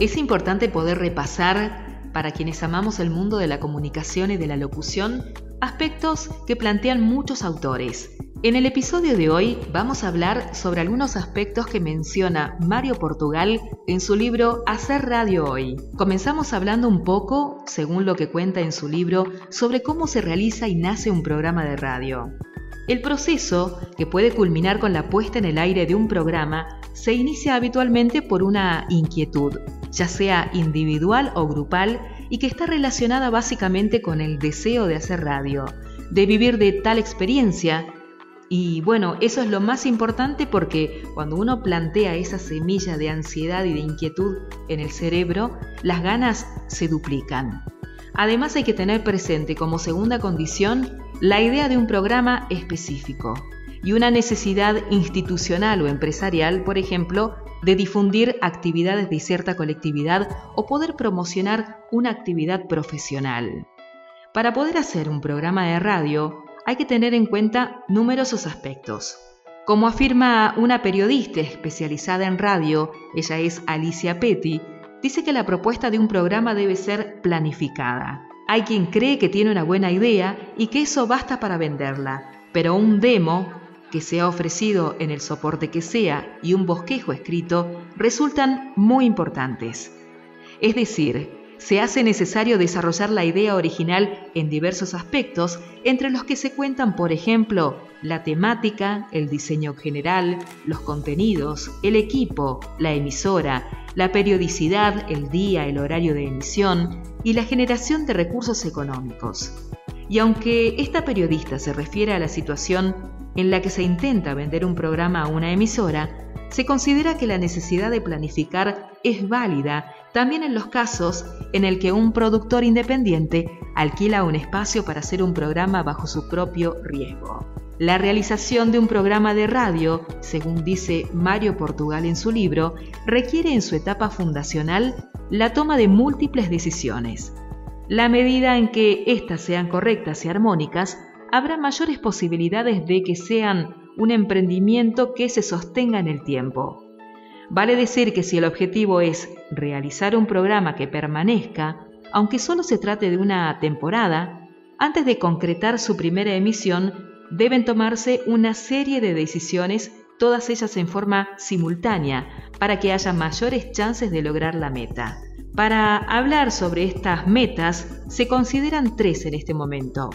Es importante poder repasar, para quienes amamos el mundo de la comunicación y de la locución, aspectos que plantean muchos autores. En el episodio de hoy vamos a hablar sobre algunos aspectos que menciona Mario Portugal en su libro Hacer Radio Hoy. Comenzamos hablando un poco, según lo que cuenta en su libro, sobre cómo se realiza y nace un programa de radio. El proceso, que puede culminar con la puesta en el aire de un programa, se inicia habitualmente por una inquietud, ya sea individual o grupal, y que está relacionada básicamente con el deseo de hacer radio, de vivir de tal experiencia. Y bueno, eso es lo más importante porque cuando uno plantea esa semilla de ansiedad y de inquietud en el cerebro, las ganas se duplican. Además hay que tener presente como segunda condición la idea de un programa específico y una necesidad institucional o empresarial, por ejemplo, de difundir actividades de cierta colectividad o poder promocionar una actividad profesional. Para poder hacer un programa de radio hay que tener en cuenta numerosos aspectos. Como afirma una periodista especializada en radio, ella es Alicia Petty, dice que la propuesta de un programa debe ser planificada. Hay quien cree que tiene una buena idea y que eso basta para venderla, pero un demo que sea ofrecido en el soporte que sea y un bosquejo escrito resultan muy importantes. Es decir, se hace necesario desarrollar la idea original en diversos aspectos, entre los que se cuentan, por ejemplo, la temática, el diseño general, los contenidos, el equipo, la emisora, la periodicidad, el día, el horario de emisión y la generación de recursos económicos. Y aunque esta periodista se refiere a la situación en la que se intenta vender un programa a una emisora, se considera que la necesidad de planificar es válida también en los casos en el que un productor independiente alquila un espacio para hacer un programa bajo su propio riesgo. La realización de un programa de radio, según dice Mario Portugal en su libro, requiere en su etapa fundacional la toma de múltiples decisiones. La medida en que éstas sean correctas y armónicas, habrá mayores posibilidades de que sean un emprendimiento que se sostenga en el tiempo. Vale decir que si el objetivo es realizar un programa que permanezca, aunque solo se trate de una temporada, antes de concretar su primera emisión, deben tomarse una serie de decisiones, todas ellas en forma simultánea, para que haya mayores chances de lograr la meta. Para hablar sobre estas metas, se consideran tres en este momento.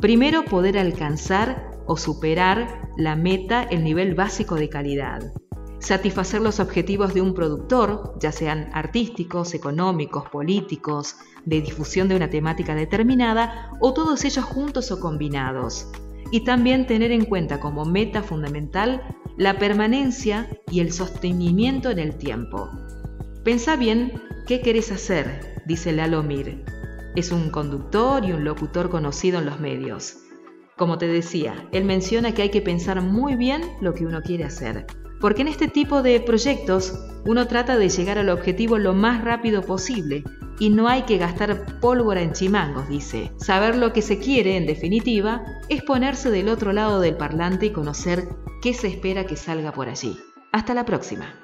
Primero, poder alcanzar o superar la meta, el nivel básico de calidad. Satisfacer los objetivos de un productor, ya sean artísticos, económicos, políticos, de difusión de una temática determinada, o todos ellos juntos o combinados. Y también tener en cuenta como meta fundamental la permanencia y el sostenimiento en el tiempo. Pensá bien qué querés hacer, dice Lalo Mir. Es un conductor y un locutor conocido en los medios. Como te decía, él menciona que hay que pensar muy bien lo que uno quiere hacer, porque en este tipo de proyectos uno trata de llegar al objetivo lo más rápido posible y no hay que gastar pólvora en chimangos, dice. Saber lo que se quiere, en definitiva, es ponerse del otro lado del parlante y conocer qué se espera que salga por allí. Hasta la próxima.